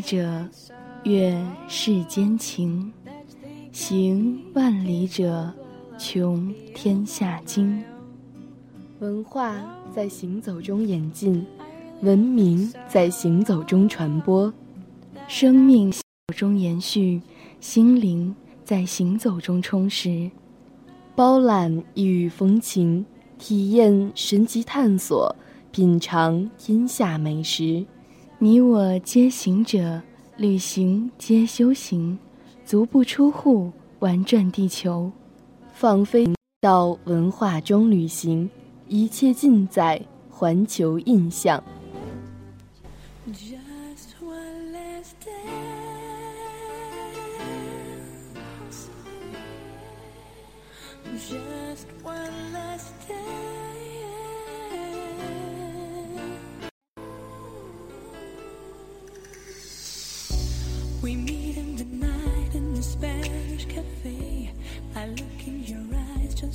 者，阅世间情；行万里者，穷天下经。文化在行走中演进，文明在行走中传播，生命行走中延续，心灵在行走中充实。包揽异域风情，体验神奇探索，品尝天下美食。你我皆行者，旅行皆修行，足不出户，玩转地球。放飞到文化中旅行，一切尽在环球印象。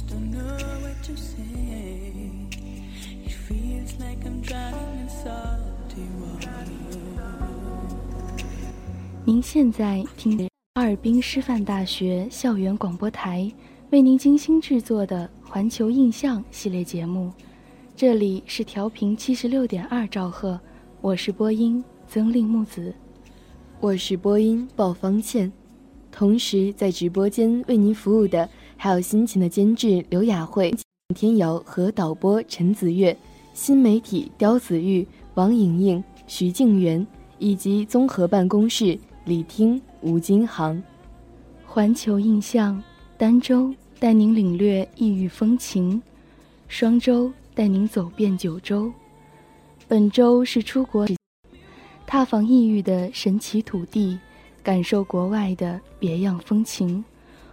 Don't know what to say. It feels like I'm drowning in salty water. 您现在听的哈尔滨师范大学校园广播台为您精心制作的《环球印象》系列节目，这里是调频七十六点二兆赫，我是播音曾令木子，我是播音鲍方倩，同时在直播间为您服务的还有辛勤的监制刘雅慧、天瑶和导播陈子月，新媒体刁子玉、王莹莹、徐静媛以及综合办公室李听、吴金航。环球印象，儋州带您领略异域风情，双州带您走遍九州。本周是出国，踏访异域的神奇土地，感受国外的别样风情。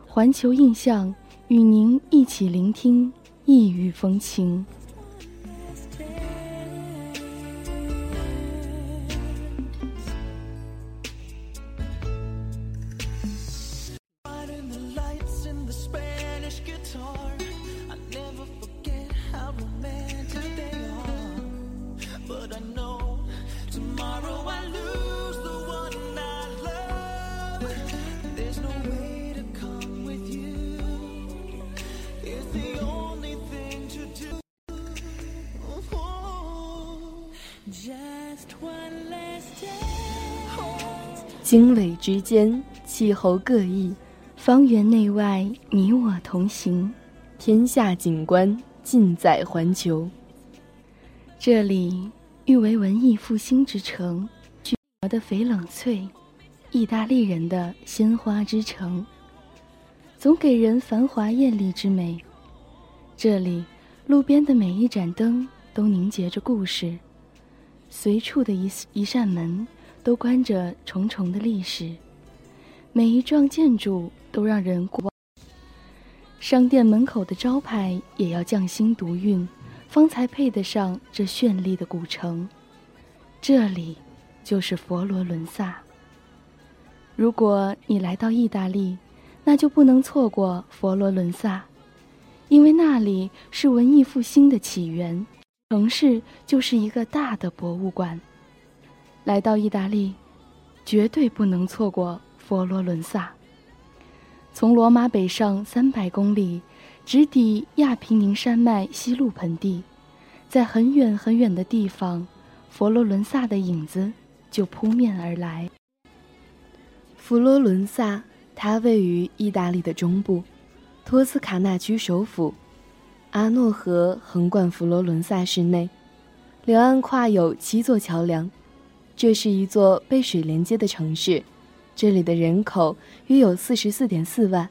环球印象与您一起聆听异域风情。经纬之间，气候各异，方圆内外，你我同行。天下景观尽在环球。这里誉为文艺复兴之城，巨国的翡冷翠，意大利人的鲜花之城，总给人繁华艳丽之美。这里路边的每一盏灯都凝结着故事，随处的一一扇门都关着重重的历史，每一幢建筑都让人过。商店门口的招牌也要匠心独运。方才配得上这绚丽的古城。这里，就是佛罗伦萨。如果你来到意大利，那就不能错过佛罗伦萨，因为那里是文艺复兴的起源，城市就是一个大的博物馆。来到意大利，绝对不能错过佛罗伦萨。从罗马北上三百公里，直抵亚平宁山脉西路盆地，在很远很远的地方，佛罗伦萨的影子就扑面而来。佛罗伦萨，它位于意大利的中部，托斯卡纳区首府。阿诺河横贯佛罗伦萨市内，两岸跨有七座桥梁。这是一座被水连接的城市，这里的人口约有四十四点四万。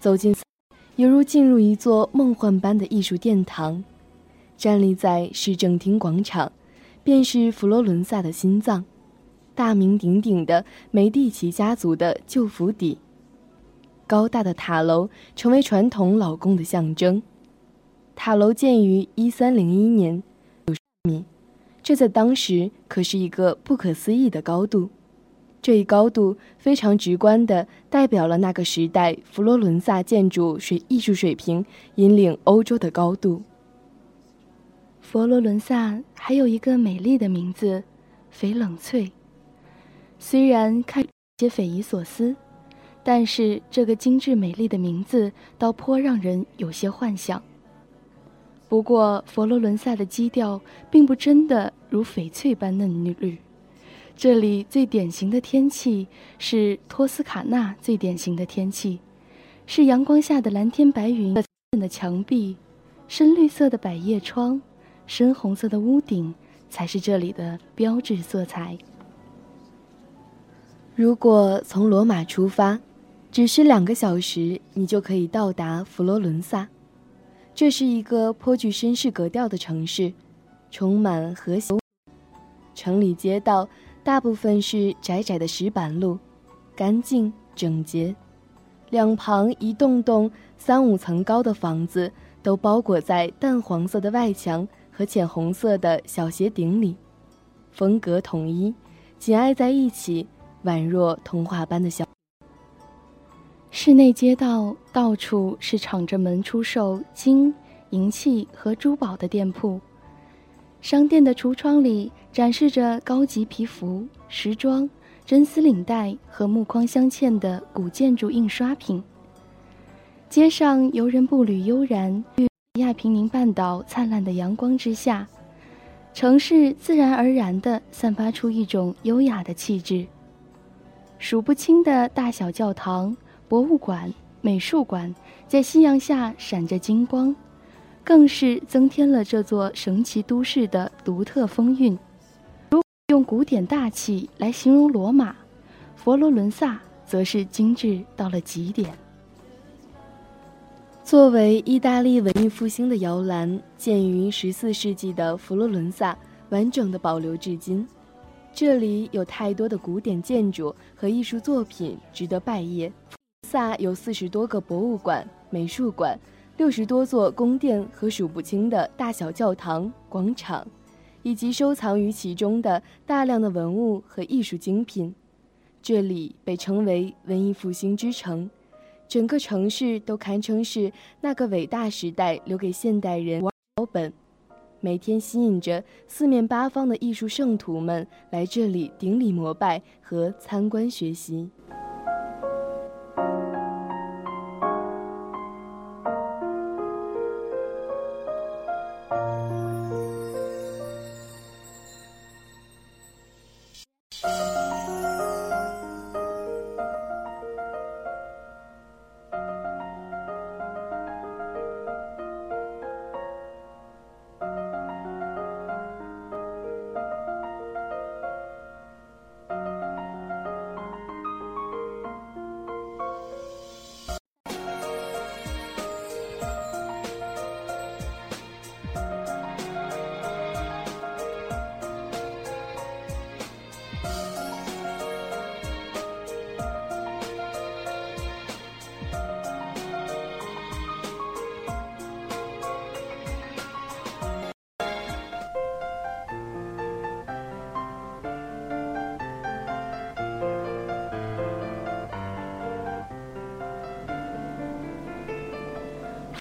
走进，犹如进入一座梦幻般的艺术殿堂。站立在市政厅广场，便是佛罗伦萨的心脏，大名鼎鼎的梅蒂奇家族的旧府邸。高大的塔楼成为传统老宫的象征。塔楼建于一三零一年，米，这在当时可是一个不可思议的高度。这一高度非常直观地代表了那个时代佛罗伦萨建筑水艺术水平引领欧洲的高度。佛罗伦萨还有一个美丽的名字——翡冷翠。虽然看些匪夷所思，但是这个精致美丽的名字倒颇让人有些幻想。不过，佛罗伦萨的基调并不真的如翡翠般嫩绿。这里最典型的天气是托斯卡纳最典型的天气，是阳光下的蓝天白云的墙壁，深绿色的百叶窗，深红色的屋顶，才是这里的标志色彩。如果从罗马出发，只需两个小时，你就可以到达佛罗伦萨。这是一个颇具绅士格调的城市，充满和谐。城里街道大部分是窄窄的石板路，干净整洁。两旁一栋栋三五层高的房子都包裹在淡黄色的外墙和浅红色的小斜顶里，风格统一，紧挨在一起，宛若童话般的小。室内街道到处是敞着门出售金银器和珠宝的店铺，商店的橱窗里展示着高级皮服、时装、真丝领带和木框镶嵌的古建筑印刷品。街上游人步履悠然，亚平宁半岛灿烂的阳光之下，城市自然而然地散发出一种优雅的气质。数不清的大小教堂。博物馆、美术馆在夕阳下闪着金光，更是增添了这座神奇都市的独特风韵。如用古典大气来形容罗马，佛罗伦萨则是精致到了极点。作为意大利文艺复兴的摇篮，建于十四世纪的佛罗伦萨完整的保留至今。这里有太多的古典建筑和艺术作品值得拜谒。萨有四十多个博物馆、美术馆，六十多座宫殿和数不清的大小教堂、广场，以及收藏于其中的大量的文物和艺术精品。这里被称为文艺复兴之城，整个城市都堪称是那个伟大时代留给现代人标本，每天吸引着四面八方的艺术圣徒们来这里顶礼膜拜和参观学习。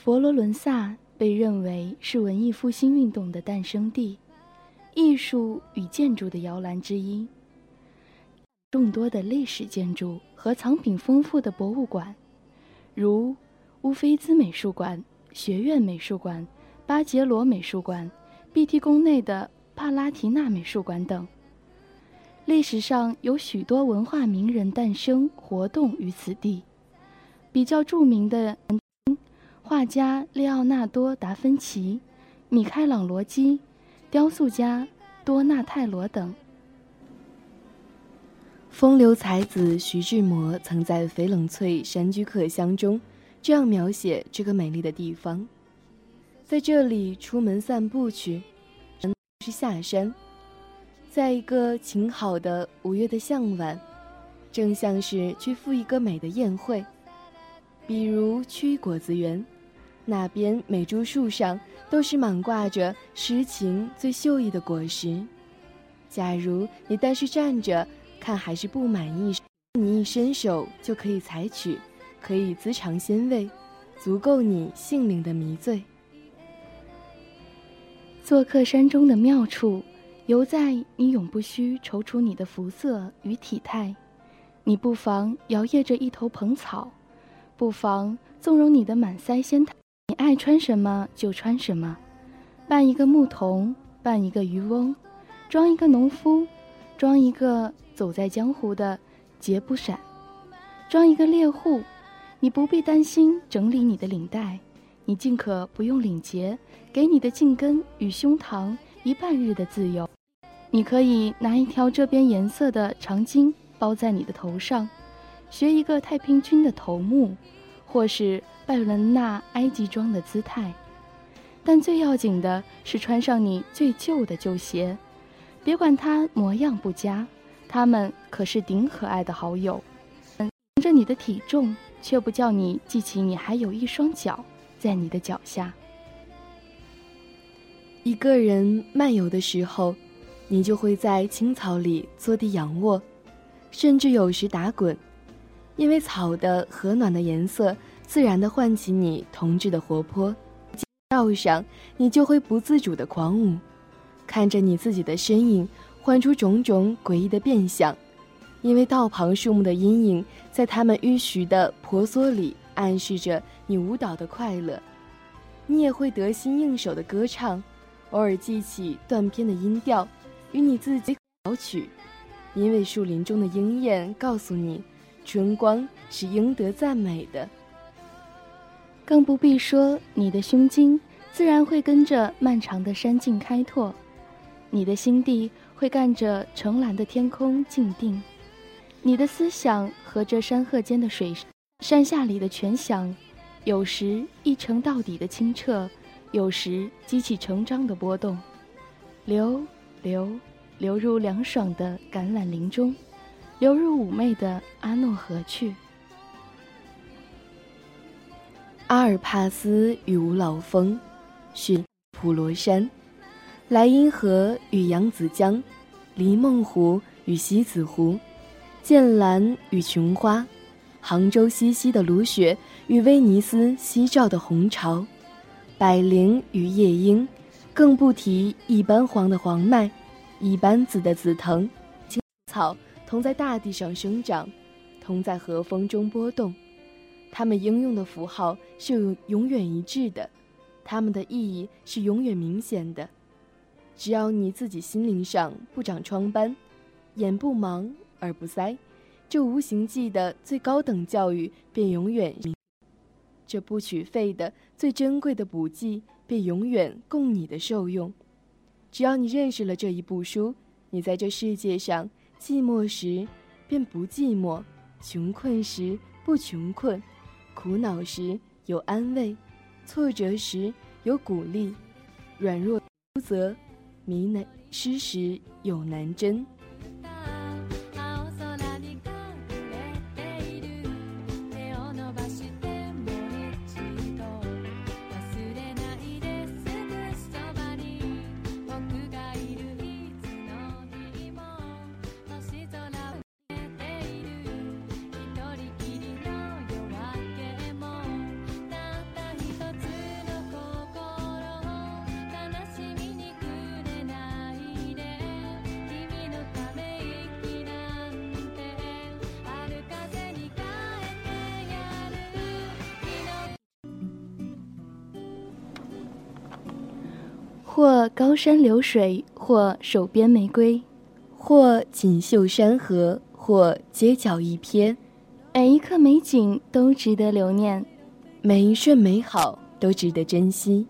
佛罗伦萨被认为是文艺复兴运动的诞生地，艺术与建筑的摇篮之一。众多的历史建筑和藏品丰富的博物馆如乌菲兹美术馆、学院美术馆、巴杰罗美术馆、碧提宫内的帕拉提纳美术馆等。历史上有许多文化名人诞生、活动于此地。比较著名的画家列奥纳多·达芬奇、米开朗罗基、雕塑家多纳泰罗等。风流才子徐志摩曾在《翡冷翠山居客乡》中这样描写这个美丽的地方：在这里出门散步去，是下山，在一个晴好的五月的向晚，正像是去赴一个美的宴会。比如去果子园，那边每株树上都是满挂着诗情最秀逸的果实。假如你单是站着看还是不满意，你一伸手就可以采取，可以滋尝鲜味，足够你性灵的迷醉。做客山中的妙处，犹在你永不需踌躇你的肤色与体态，你不妨摇曳着一头蓬草。不妨纵容你的满腮仙态，你爱穿什么就穿什么，扮一个牧童，扮一个渔翁，装一个农夫，装一个走在江湖的杰不闪，装一个猎户。你不必担心整理你的领带，你尽可不用领结，给你的颈根与胸膛一半日的自由。你可以拿一条这边颜色的长巾包在你的头上。学一个太平军的头目，或是拜伦纳埃及装的姿态，但最要紧的是穿上你最旧的旧鞋，别管它模样不佳，他们可是顶可爱的好友。凭着你的体重，却不叫你记起你还有一双脚在你的脚下。一个人漫游的时候，你就会在青草里坐地仰卧，甚至有时打滚。因为草的和暖的颜色，自然的唤起你童稚的活泼，道上你就会不自主的狂舞，看着你自己的身影，唤出种种诡异的变相。因为道旁树木的阴影，在它们迂徐的婆娑里，暗示着你舞蹈的快乐。你也会得心应手的歌唱，偶尔记起断片的音调，与你自己摇曲。因为树林中的鹰燕告诉你。春光是应得赞美的，更不必说你的胸襟，自然会跟着漫长的山径开拓，你的心地会干着澄蓝的天空静定，你的思想和这山壑间的水山下里的泉响，有时一程到底的清澈，有时激起成章的波动，流流流入凉爽的橄榄林中。流入妩媚的阿诺河去。阿尔帕斯与五老峰，是普罗山；莱茵河与扬子江，黎梦湖与西子湖，剑兰与琼花，杭州西溪的芦雪与威尼斯夕照的红潮，百灵与夜莺，更不提一般黄的黄麦，一般紫的紫藤，青草。同在大地上生长，同在和风中波动，它们应用的符号是永远一致的，它们的意义是永远明显的。只要你自己心灵上不长疮斑，眼不盲耳不塞，这无形记的最高等教育便永远，这不取费的最珍贵的补剂便永远供你的受用。只要你认识了这一部书，你在这世界上。寂寞时，便不寂寞；穷困时，不穷困；苦恼时，有安慰；挫折时，有鼓励；软弱则迷难失时，有难真。或高山流水，或手边玫瑰，或锦绣山河，或街角一瞥。每一刻美景都值得留念，每一瞬美好都值得珍惜。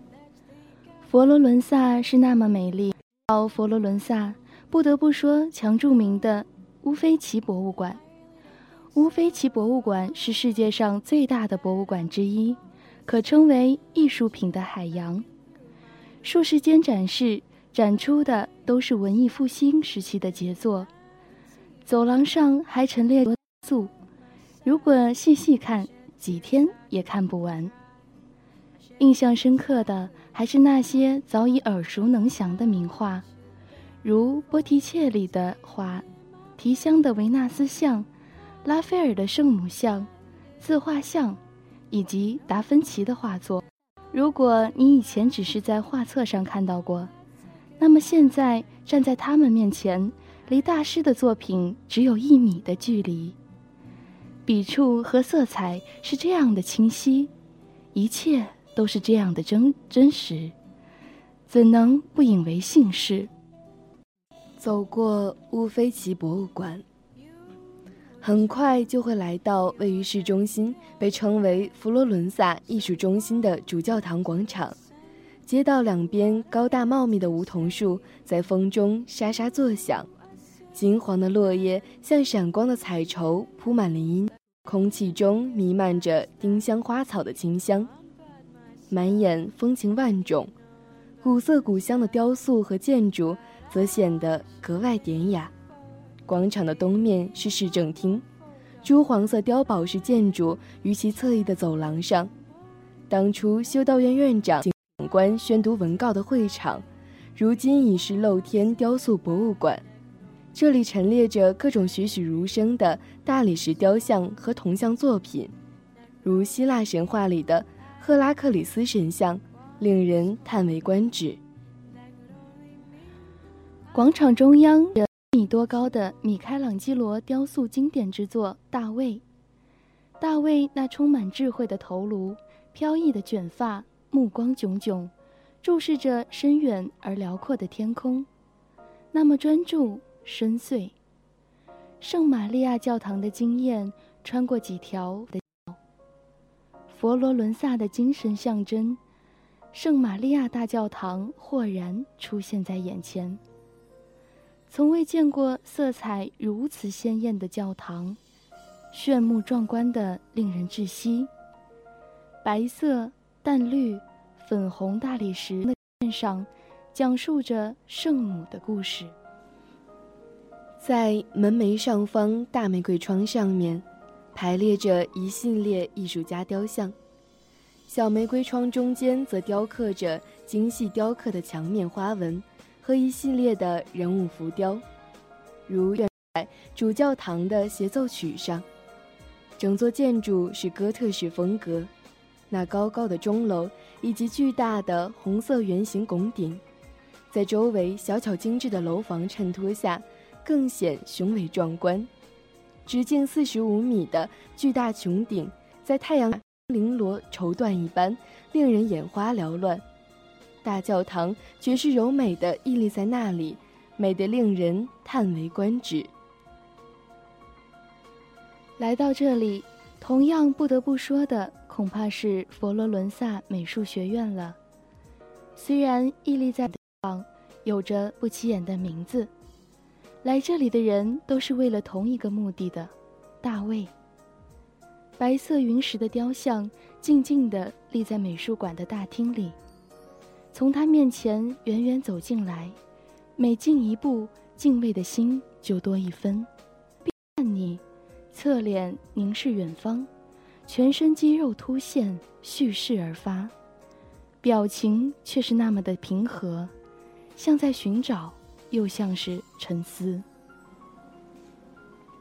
佛罗伦萨是那么美丽，到佛罗伦萨，不得不说强著名的乌菲齐博物馆。乌菲齐博物馆是世界上最大的博物馆之一，可称为艺术品的海洋。数十间展示展出的都是文艺复兴时期的杰作，走廊上还陈列多塑，如果细细看，几天也看不完。印象深刻的还是那些早已耳熟能详的名画，如波提切利的画、提香的维纳斯像、拉斐尔的圣母像、自画像，以及达芬奇的画作。如果你以前只是在画册上看到过，那么现在站在他们面前，离大师的作品只有一米的距离。笔触和色彩是这样的清晰，一切。都是这样的真真实，怎能不引为幸事？走过乌菲齐博物馆，很快就会来到位于市中心、被称为佛罗伦萨艺术中心的主教堂广场。街道两边高大茂密的梧桐树在风中沙沙作响，金黄的落叶像闪光的彩绸铺满林荫，空气中弥漫着丁香花草的清香。满眼风情万种，古色古香的雕塑和建筑则显得格外典雅。广场的东面是市政厅，朱黄色碉堡式建筑与其侧翼的走廊上。当初修道院院长警官宣读文告的会场，如今已是露天雕塑博物馆。这里陈列着各种栩栩如生的大理石雕像和铜像作品，如希腊神话里的。赫拉克里斯神像，令人叹为观止。广场中央，米多高的米开朗基罗雕塑经典之作《大卫》。大卫那充满智慧的头颅，飘逸的卷发，目光炯炯，注视着深远而辽阔的天空，那么专注深邃。圣玛利亚教堂的惊艳，穿过几条的。佛罗伦萨的精神象征，圣玛利亚大教堂豁然出现在眼前。从未见过色彩如此鲜艳的教堂，炫目壮观的令人窒息。白色、淡绿、粉红大理石的面上，讲述着圣母的故事。在门楣上方大玫瑰窗上面。排列着一系列艺术家雕像，小玫瑰窗中间则雕刻着精细雕刻的墙面花纹和一系列的人物浮雕，如在主教堂的协奏曲上。整座建筑是哥特式风格，那高高的钟楼以及巨大的红色圆形拱顶，在周围小巧精致的楼房衬托下，更显雄伟壮观。直径四十五米的巨大穹顶，在太阳绫罗绸缎一般，令人眼花缭乱。大教堂绝世柔美的屹立在那里，美得令人叹为观止。来到这里，同样不得不说的，恐怕是佛罗伦萨美术学院了。虽然屹立在地方，有着不起眼的名字。来这里的人都是为了同一个目的的，大卫。白色云石的雕像静静地立在美术馆的大厅里，从他面前远远走进来，每进一步，敬畏的心就多一分。看你，侧脸凝视远方，全身肌肉凸现，蓄势而发，表情却是那么的平和，像在寻找。又像是沉思。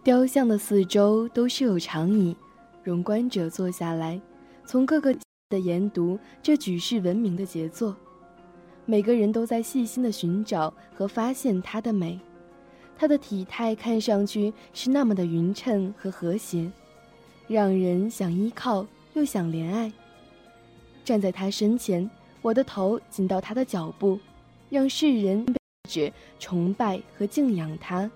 雕像的四周都设有长椅，容观者坐下来，从各个的研读这举世闻名的杰作。每个人都在细心的寻找和发现它的美。它的体态看上去是那么的匀称和和谐，让人想依靠又想怜爱。站在他身前，我的头紧到他的脚步。让世人只崇拜和敬仰他，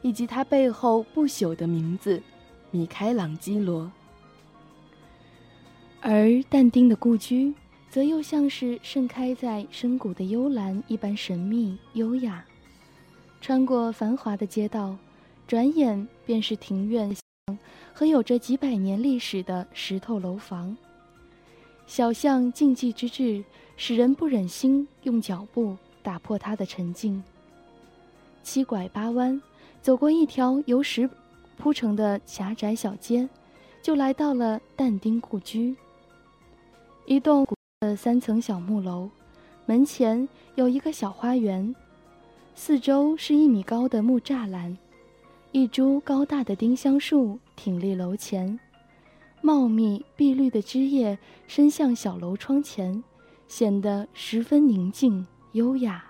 以及他背后不朽的名字——米开朗基罗。而但丁的故居，则又像是盛开在深谷的幽兰一般神秘优雅。穿过繁华的街道，转眼便是庭院和有着几百年历史的石头楼房。小巷静寂之至，使人不忍心用脚步打破它的沉静。七拐八弯，走过一条由石铺成的狭窄小街，就来到了但丁故居。一栋古的三层小木楼，门前有一个小花园，四周是一米高的木栅栏，一株高大的丁香树挺立楼前，茂密碧绿的枝叶伸向小楼窗前，显得十分宁静优雅。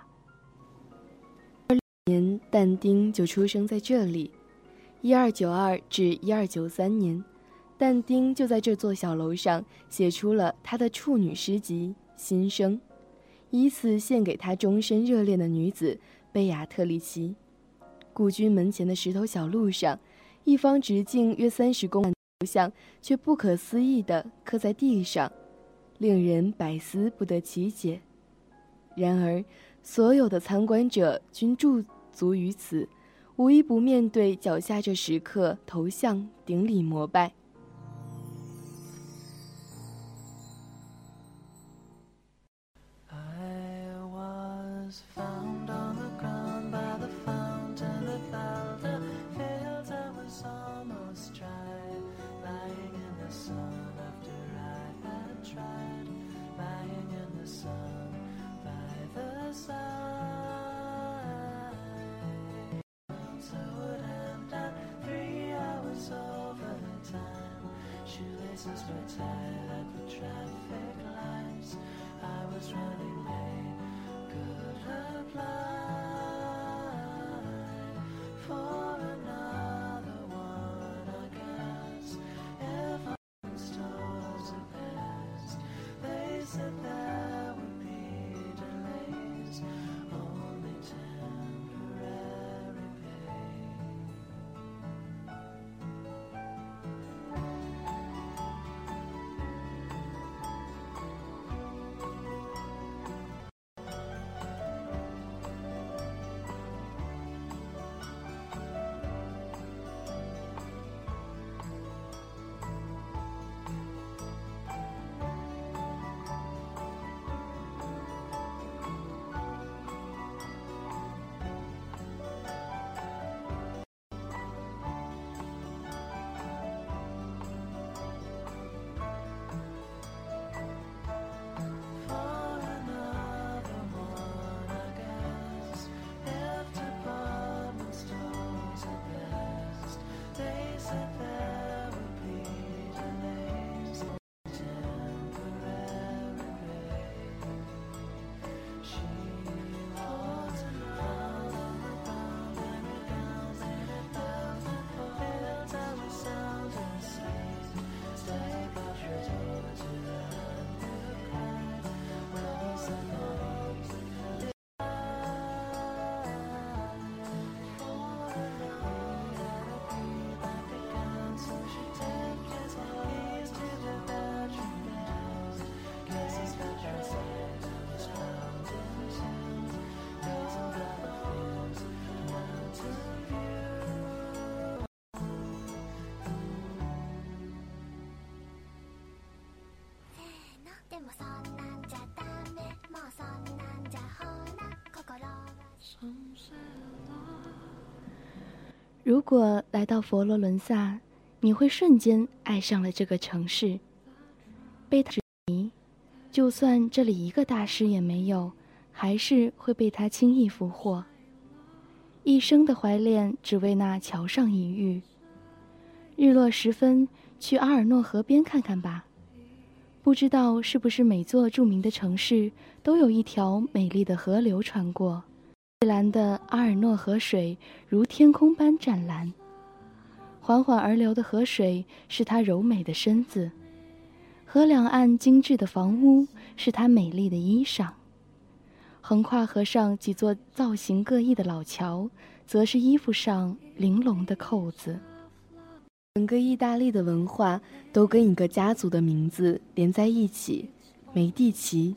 二年，但丁就出生在这里，一二九二至一二九三年。但丁就在这座小楼上写出了他的处女诗集《新生》，以此献给他终身热恋的女子贝亚特丽奇。故居门前的石头小路上，一方直径约三十公分的头像却不可思议地刻在地上，令人百思不得其解。然而，所有的参观者均驻足于此，无一不面对脚下这石刻头像顶礼膜拜。如果来到佛罗伦萨，你会瞬间爱上了这个城市，被它迷。就算这里一个大师也没有，还是会被他轻易俘获。一生的怀恋，只为那桥上一遇。日落时分，去阿尔诺河边看看吧。不知道是不是每座著名的城市都有一条美丽的河流穿过。蔚蓝的阿尔诺河水如天空般湛蓝，缓缓而流的河水是它柔美的身子，河两岸精致的房屋是它美丽的衣裳。横跨河上几座造型各异的老桥，则是衣服上玲珑的扣子。整个意大利的文化都跟一个家族的名字连在一起——梅蒂奇。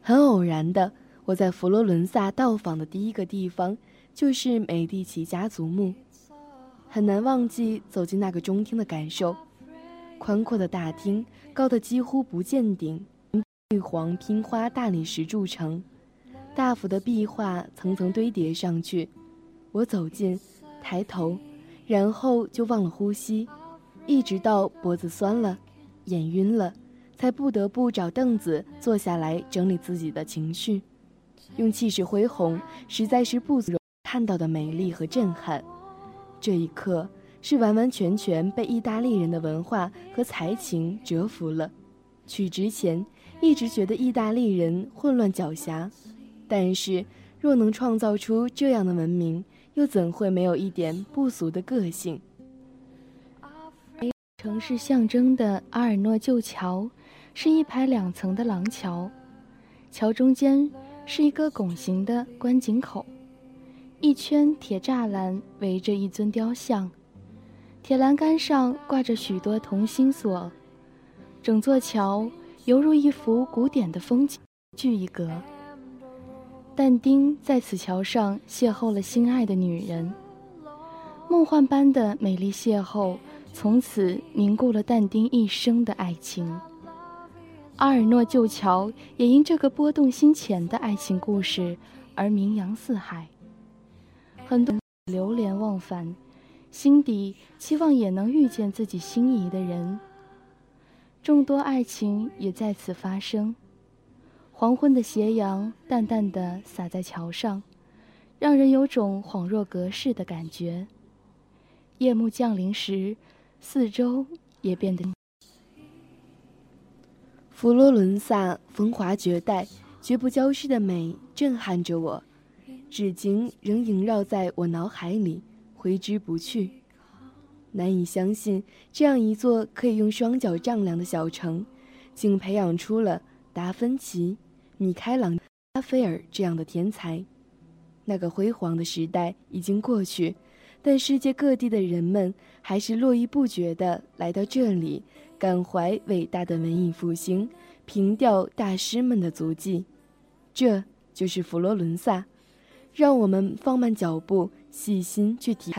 很偶然的，我在佛罗伦萨到访的第一个地方就是美第奇家族墓，很难忘记走进那个中厅的感受。宽阔的大厅，高的几乎不见顶，玉黄拼花大理石铸成。大幅的壁画层层堆叠上去，我走近，抬头，然后就忘了呼吸，一直到脖子酸了，眼晕了，才不得不找凳子坐下来整理自己的情绪。用气势恢宏，实在是不足看到的美丽和震撼。这一刻是完完全全被意大利人的文化和才情折服了。去之前一直觉得意大利人混乱狡黠。但是，若能创造出这样的文明，又怎会没有一点不俗的个性？城市象征的阿尔诺旧桥，是一排两层的廊桥，桥中间是一个拱形的观景口，一圈铁栅栏围着一尊雕像，铁栏杆上挂着许多同心锁，整座桥犹如一幅古典的风景剧一格。但丁在此桥上邂逅了心爱的女人，梦幻般的美丽邂逅，从此凝固了但丁一生的爱情。阿尔诺旧桥也因这个波动心弦的爱情故事而名扬四海，很多流连忘返，心底期望也能遇见自己心仪的人。众多爱情也在此发生。黄昏的斜阳淡淡的洒在桥上，让人有种恍若隔世的感觉。夜幕降临时，四周也变得……佛罗伦萨风华绝代、绝不消失的美震撼着我，至今仍萦绕在我脑海里，挥之不去。难以相信，这样一座可以用双脚丈量的小城，竟培养出了达芬奇。米开朗、拉斐尔这样的天才，那个辉煌的时代已经过去，但世界各地的人们还是络绎不绝地来到这里，感怀伟大的文艺复兴，凭吊大师们的足迹。这就是佛罗伦萨，让我们放慢脚步，细心去体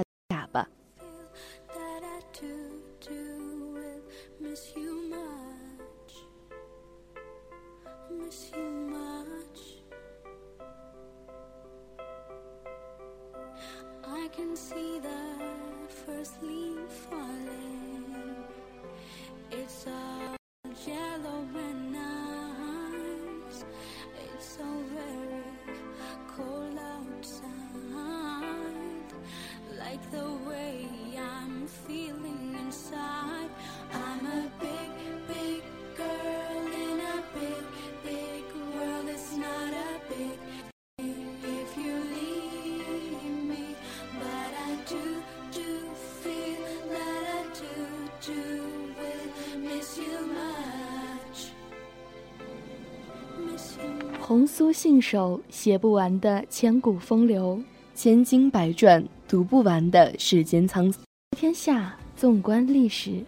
信手写不完的千古风流，千经百转读不完的世间沧桑。天下纵观历史，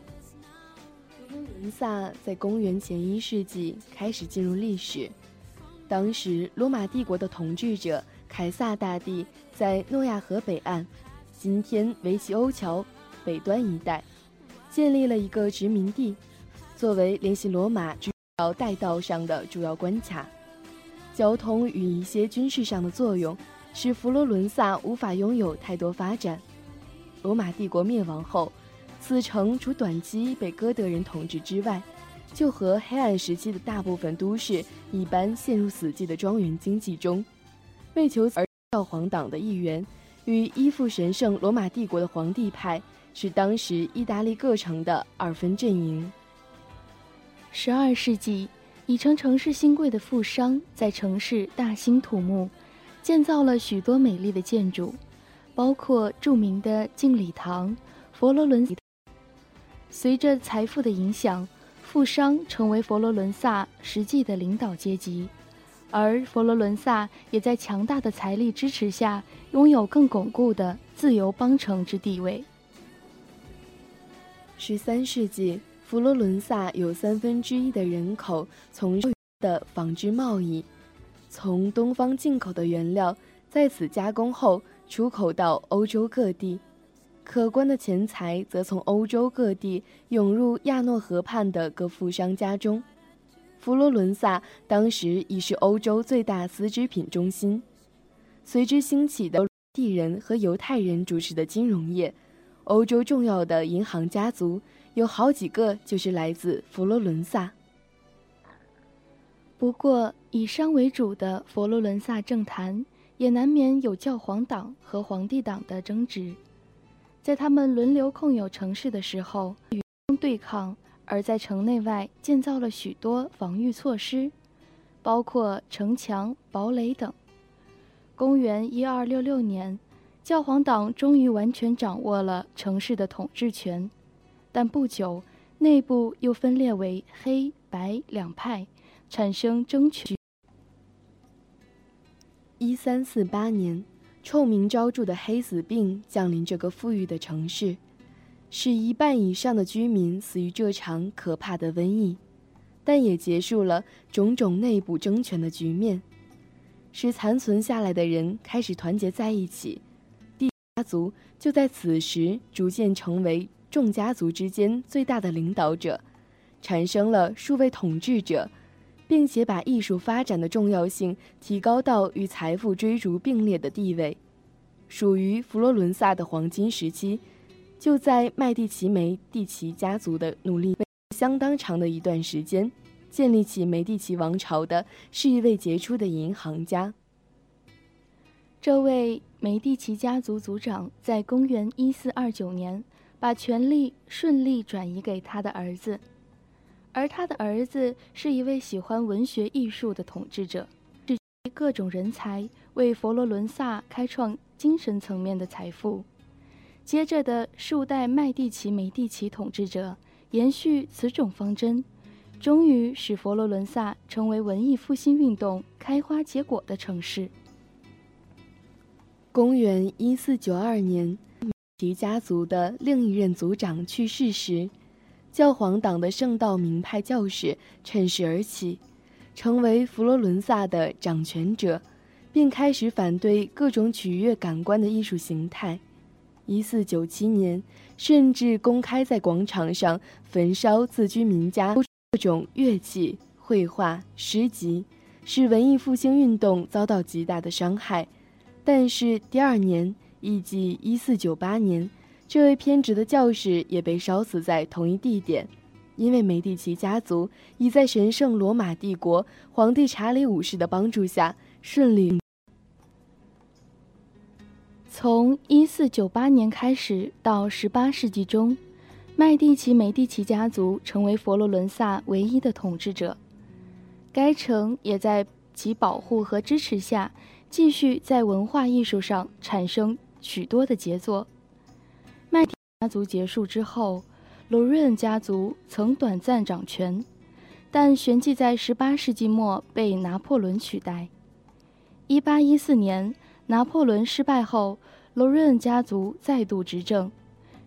萨在公元前一世纪开始进入历史。当时，罗马帝国的统治者凯撒大帝在诺亚河北岸（今天维奇欧桥）北端一带，建立了一个殖民地，作为联系罗马主要带道上的主要关卡。交通与一些军事上的作用，使佛罗伦萨无法拥有太多发展。罗马帝国灭亡后，此城除短期被哥德人统治之外，就和黑暗时期的大部分都市一般，陷入死寂的庄园经济中。为求而教皇党的一员与依附神圣罗马帝国的皇帝派，是当时意大利各城的二分阵营。十二世纪，已成城市新贵的富商在城市大兴土木，建造了许多美丽的建筑，包括著名的敬礼堂、佛罗伦。随着财富的影响，富商成为佛罗伦萨实际的领导阶级，而佛罗伦萨也在强大的财力支持下，拥有更巩固的自由邦城之地位。十三世纪，佛罗伦萨有三分之一的人口从事的纺织贸易，从东方进口的原料在此加工后出口到欧洲各地，可观的钱财则从欧洲各地涌入亚诺河畔的各富商家中。佛罗伦萨当时已是欧洲最大丝织品中心，随之兴起的地人和犹太人主持的金融业。欧洲重要的银行家族有好几个就是来自佛罗伦萨。不过，以商为主的佛罗伦萨政坛也难免有教皇党和皇帝党的争执，在他们轮流控有城市的时候，与对抗，而在城内外建造了许多防御措施，包括城墙、堡垒等。公元一二六六年。教皇党终于完全掌握了城市的统治权，但不久，内部又分裂为黑白两派，产生争取。一三四八年，臭名昭著的黑死病降临这个富裕的城市，使一半以上的居民死于这场可怕的瘟疫，但也结束了种种内部争权的局面，使残存下来的人开始团结在一起。地家族就在此时逐渐成为众家族之间最大的领导者，产生了数位统治者，并且把艺术发展的重要性提高到与财富追逐并列的地位。属于佛罗伦萨的黄金时期，就在麦蒂奇梅蒂奇家族的努力相当长的一段时间，建立起梅蒂奇王朝的是一位杰出的银行家。这位。梅蒂奇家族族长在公元一四二九年把权力顺利转移给他的儿子，而他的儿子是一位喜欢文学艺术的统治者，聚集各种人才，为佛罗伦萨开创精神层面的财富。接着的数代麦蒂奇梅蒂奇统治者延续此种方针，终于使佛罗伦萨成为文艺复兴运动开花结果的城市。公元一四九二年，其家族的另一任族长去世时，教皇党的圣道明派教士趁势而起，成为佛罗伦萨的掌权者，并开始反对各种取悦感官的艺术形态。一四九七年，甚至公开在广场上焚烧自居民家各种乐器、绘画、诗集，使文艺复兴运动遭到极大的伤害。但是第二年，亦即一四九八年，这位偏执的教士也被烧死在同一地点，因为梅蒂奇家族已在神圣罗马帝国皇帝查理五世的帮助下顺利。从一四九八年开始到十八世纪中，麦蒂奇梅蒂奇家族成为佛罗伦萨唯一的统治者，该城也在其保护和支持下。继续在文化艺术上产生许多的杰作。麦提家族结束之后，罗瑞恩家族曾短暂掌权，但旋即在18世纪末被拿破仑取代。1814年，拿破仑失败后，罗瑞恩家族再度执政，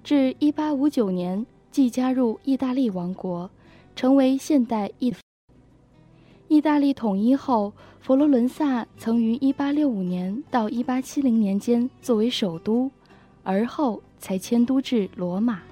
至1859年即加入意大利王国，成为现代意。意大利统一后，佛罗伦萨曾于1865年到1870年间作为首都，而后才迁都至罗马。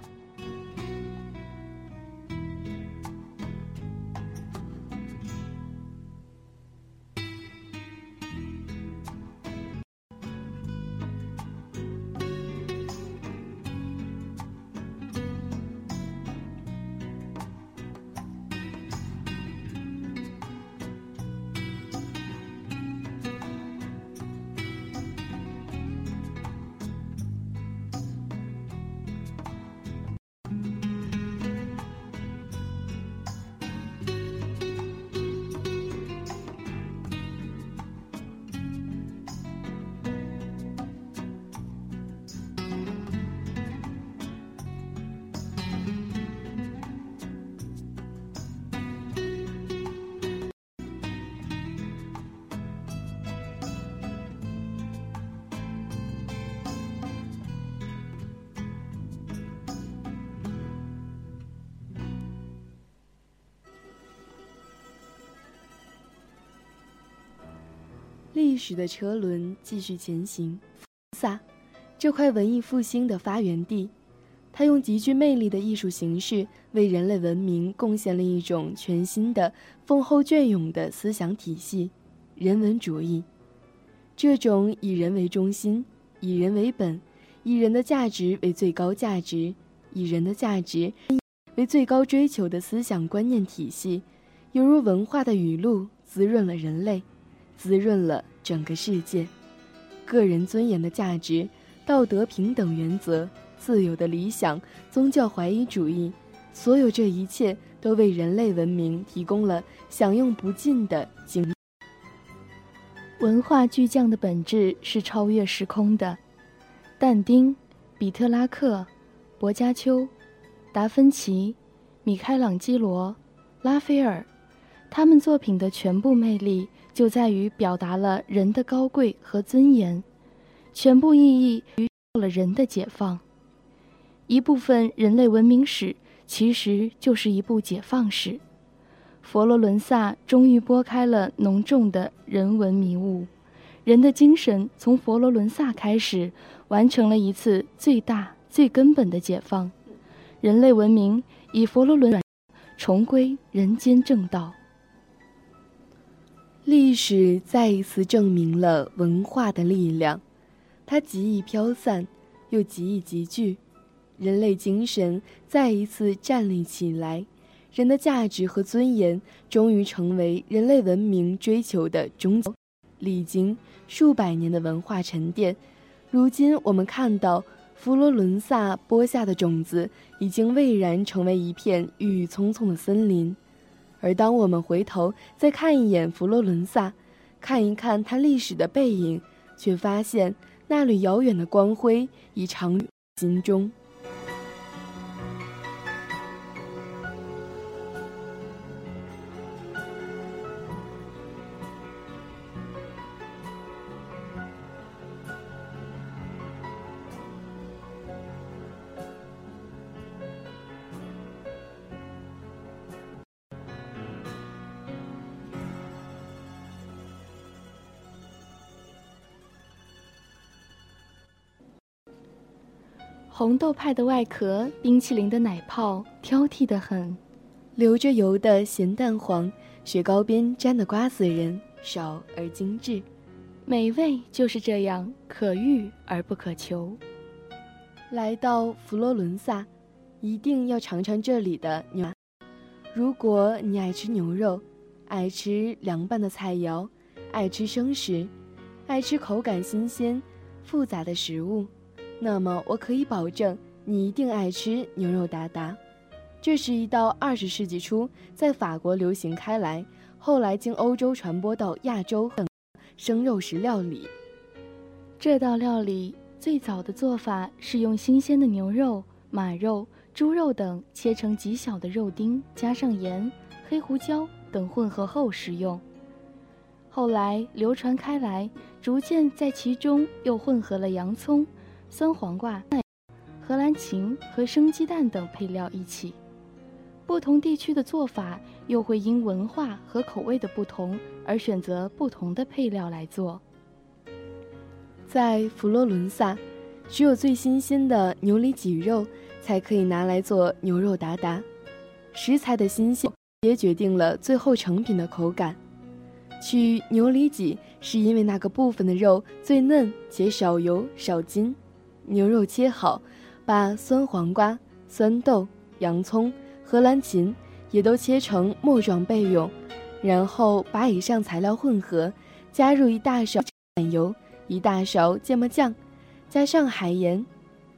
的车轮继续前行。萨，这块文艺复兴的发源地，它用极具魅力的艺术形式为人类文明贡献了一种全新的、丰厚隽永的思想体系——人文主义。这种以人为中心、以人为本、以人的价值为最高价值、以人的价值为最高追求的思想观念体系，犹如文化的雨露，滋润了人类，滋润了整个世界。个人尊严的价值、道德平等原则、自由的理想、宗教怀疑主义，所有这一切都为人类文明提供了享用不尽的经。文化巨匠的本质是超越时空的。但丁、比特拉克、薄伽丘、达芬奇、米开朗基罗、拉斐尔，他们作品的全部魅力。就在于表达了人的高贵和尊严，全部意义于了人的解放。一部分人类文明史其实就是一部解放史。佛罗伦萨终于拨开了浓重的人文迷雾，人的精神从佛罗伦萨开始，完成了一次最大最根本的解放。人类文明以佛罗伦萨重归人间正道。历史再一次证明了文化的力量，它极易飘散，又极易集聚。人类精神再一次站立起来，人的价值和尊严终于成为人类文明追求的终极。历经数百年的文化沉淀，如今我们看到佛罗伦萨播下的种子已经蔚然成为一片郁郁葱葱的森林。而当我们回头再看一眼佛罗伦萨，看一看它历史的背影，却发现那缕遥远的光辉已长心中。红豆派的外壳，冰淇淋的奶泡，挑剔的很；流着油的咸蛋黄，雪糕边沾的瓜子仁，少而精致。美味就是这样，可遇而不可求。来到佛罗伦萨，一定要尝尝这里的牛。如果你爱吃牛肉，爱吃凉拌的菜肴，爱吃生食，爱吃口感新鲜、复杂的食物。那么，我可以保证你一定爱吃牛肉达达。这是一道二十世纪初在法国流行开来，后来经欧洲传播到亚洲等生肉食料理。这道料理最早的做法是用新鲜的牛肉、马肉、猪肉等切成极小的肉丁，加上盐、黑胡椒等混合后食用。后来流传开来，逐渐在其中又混合了洋葱。酸黄瓜、荷兰芹和生鸡蛋等配料一起，不同地区的做法又会因文化和口味的不同而选择不同的配料来做。在佛罗伦萨，只有最新鲜的牛里脊肉才可以拿来做牛肉达达，食材的新鲜也决定了最后成品的口感。取牛里脊是因为那个部分的肉最嫩且少油少筋。牛肉切好，把酸黄瓜、酸豆、洋葱、荷兰芹也都切成末状备用，然后把以上材料混合，加入一大勺奶油、一大勺芥末酱，加上海盐，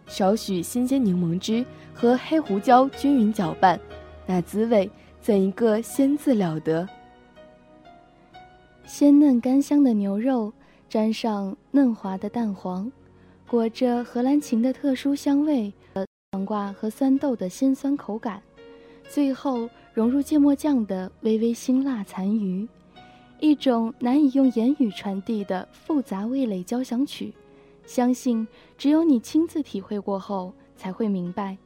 少许新鲜柠檬汁和黑胡椒，均匀搅拌，那滋味怎一个鲜字了得！鲜嫩甘香的牛肉，沾上嫩滑的蛋黄。裹着荷兰芹的特殊香味，黄瓜和酸豆的鲜酸口感，最后融入芥末酱的微微辛辣残余，一种难以用言语传递的复杂味蕾交响曲。相信只有你亲自体会过后，才会明白，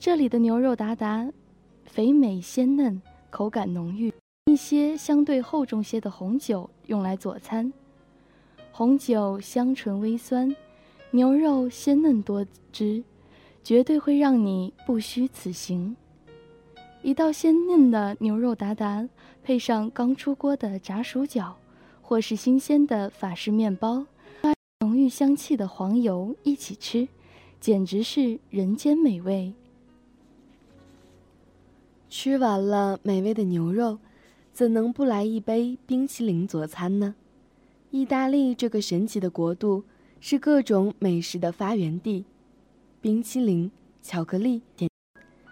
这里的牛肉达达，肥美鲜嫩，口感浓郁。一些相对厚重些的红酒用来佐餐。红酒香醇微酸，牛肉鲜嫩多汁，绝对会让你不虚此行。一道鲜嫩的牛肉达达，配上刚出锅的炸薯角，或是新鲜的法式面包，浓郁香气的黄油一起吃，简直是人间美味。吃完了美味的牛肉，怎能不来一杯冰淇淋佐餐呢？意大利这个神奇的国度是各种美食的发源地，冰淇淋、巧克力、甜，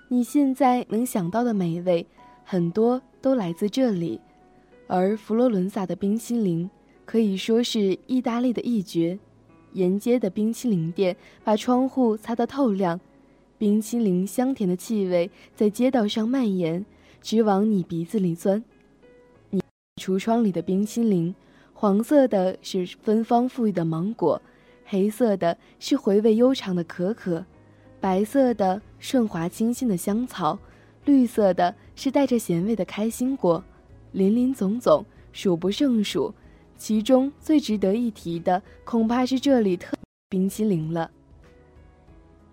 你现在能想到的美味，很多都来自这里。而佛罗伦萨的冰淇淋可以说是意大利的一绝。沿街的冰淇淋店把窗户擦得透亮，冰淇淋香甜的气味在街道上蔓延，直往你鼻子里钻。你橱窗里的冰淇淋。黄色的是芬芳馥郁的芒果，黑色的是回味悠长的可可，白色的顺滑清新的香草，绿色的是带着咸味的开心果，林林总总，数不胜数。其中最值得一提的，恐怕是这里特冰淇淋了。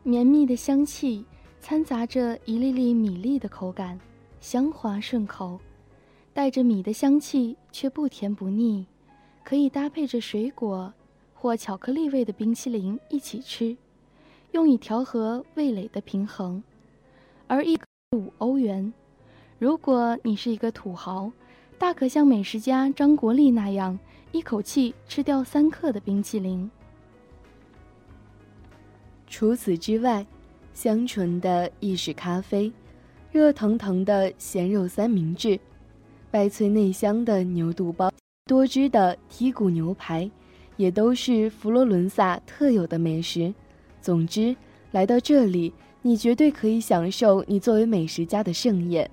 绵密的香气掺杂着一粒粒米粒的口感，香滑顺口，带着米的香气，却不甜不腻。可以搭配着水果或巧克力味的冰淇淋一起吃，用以调和味蕾的平衡。而一五欧元，如果你是一个土豪，大可像美食家张国立那样，一口气吃掉三克的冰淇淋。除此之外，香醇的意式咖啡，热腾腾的咸肉三明治，外脆内香的牛肚包。多汁的剔骨牛排，也都是佛罗伦萨特有的美食。总之，来到这里，你绝对可以享受你作为美食家的盛宴。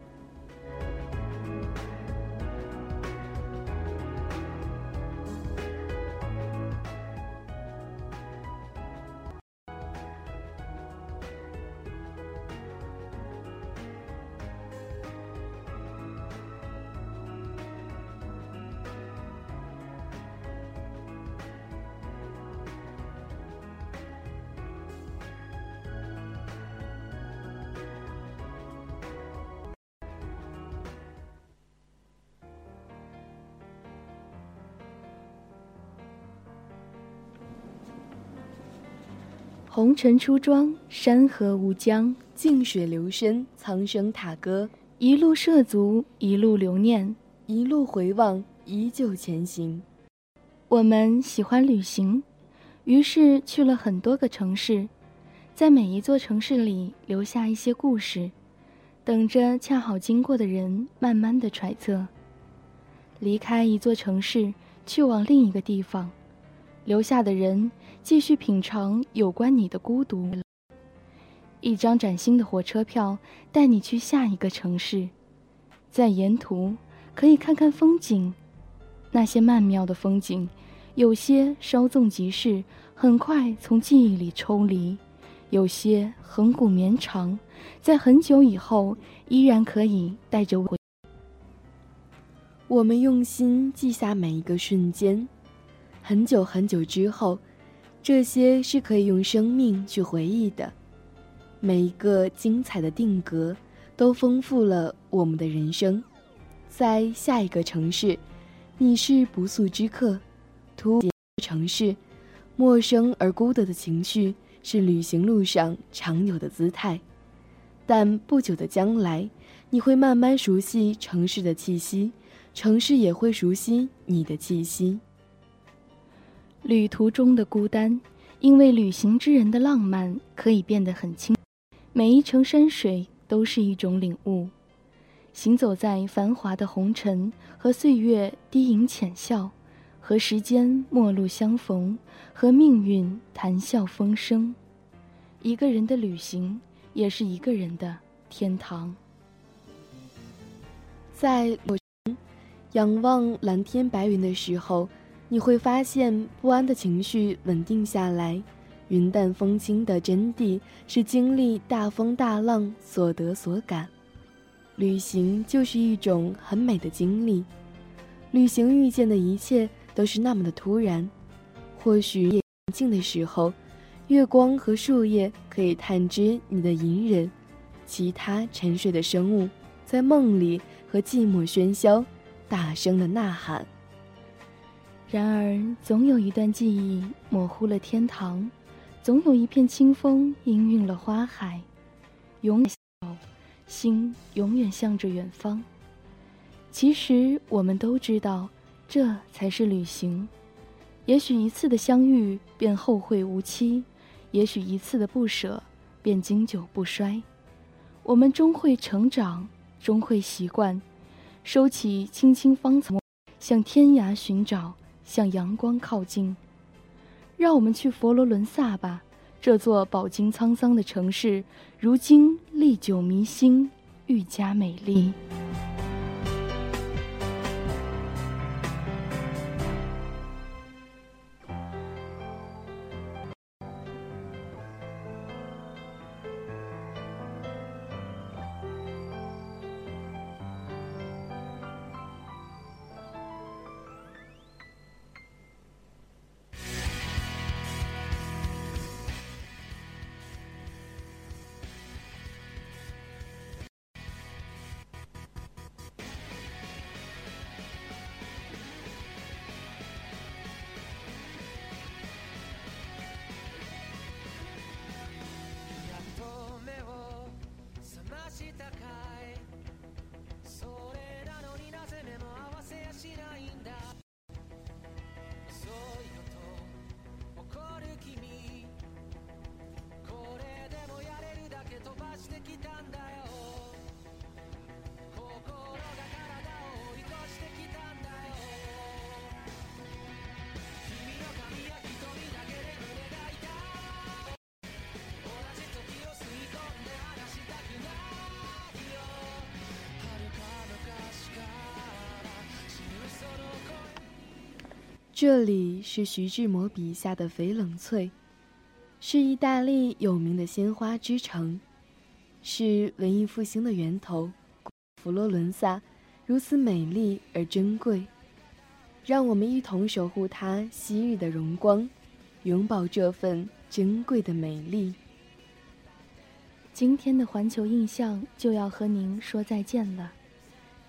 红尘出庄，山河无疆，静水流深，苍生踏歌。一路涉足，一路留念，一路回望，依旧前行。我们喜欢旅行，于是去了很多个城市，在每一座城市里留下一些故事，等着恰好经过的人慢慢的揣测。离开一座城市，去往另一个地方。留下的人继续品尝有关你的孤独。一张崭新的火车票带你去下一个城市，在沿途可以看看风景，那些曼妙的风景，有些稍纵即逝，很快从记忆里抽离；有些恒古绵长，在很久以后依然可以带着我。我们用心记下每一个瞬间。很久很久之后，这些是可以用生命去回忆的。每一个精彩的定格，都丰富了我们的人生。在下一个城市，你是不速之客。突城市，陌生而孤独的情绪是旅行路上常有的姿态。但不久的将来，你会慢慢熟悉城市的气息，城市也会熟悉你的气息。旅途中的孤单，因为旅行之人的浪漫可以变得很轻。每一程山水都是一种领悟。行走在繁华的红尘，和岁月低吟浅笑，和时间陌路相逢，和命运谈笑风生。一个人的旅行，也是一个人的天堂。在我仰望蓝天白云的时候。你会发现，不安的情绪稳定下来，云淡风轻的真谛是经历大风大浪所得所感。旅行就是一种很美的经历，旅行遇见的一切都是那么的突然，或许夜静的时候，月光和树叶可以探知你的隐忍；其他沉睡的生物在梦里和寂寞喧嚣大声的呐喊。然而，总有一段记忆模糊了天堂，总有一片清风氤氲了花海。永远，心永远向着远方。其实，我们都知道，这才是旅行。也许一次的相遇便后会无期，也许一次的不舍便经久不衰。我们终会成长，终会习惯，收起青青芳草，向天涯寻找。向阳光靠近，让我们去佛罗伦萨吧，这座饱经沧桑的城市，如今历久弥新，愈加美丽。这里是徐志摩笔下的翡冷翠，是意大利有名的鲜花之城，是文艺复兴的源头。佛罗伦萨如此美丽而珍贵，让我们一同守护它昔日的荣光，拥抱这份珍贵的美丽。今天的环球印象就要和您说再见了，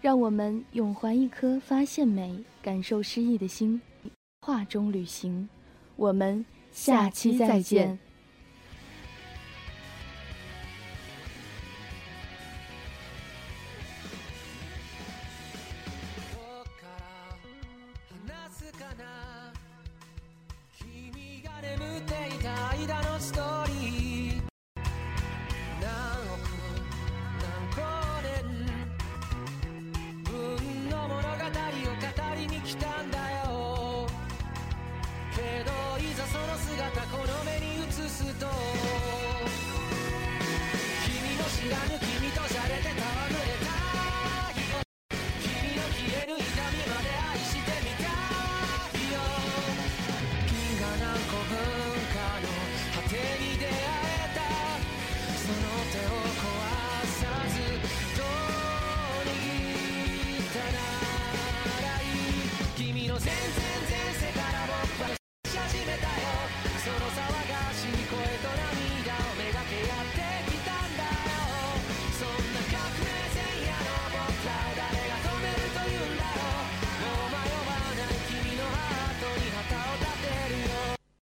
让我们永怀一颗发现美、感受诗意的心。画中旅行，我们下期再见。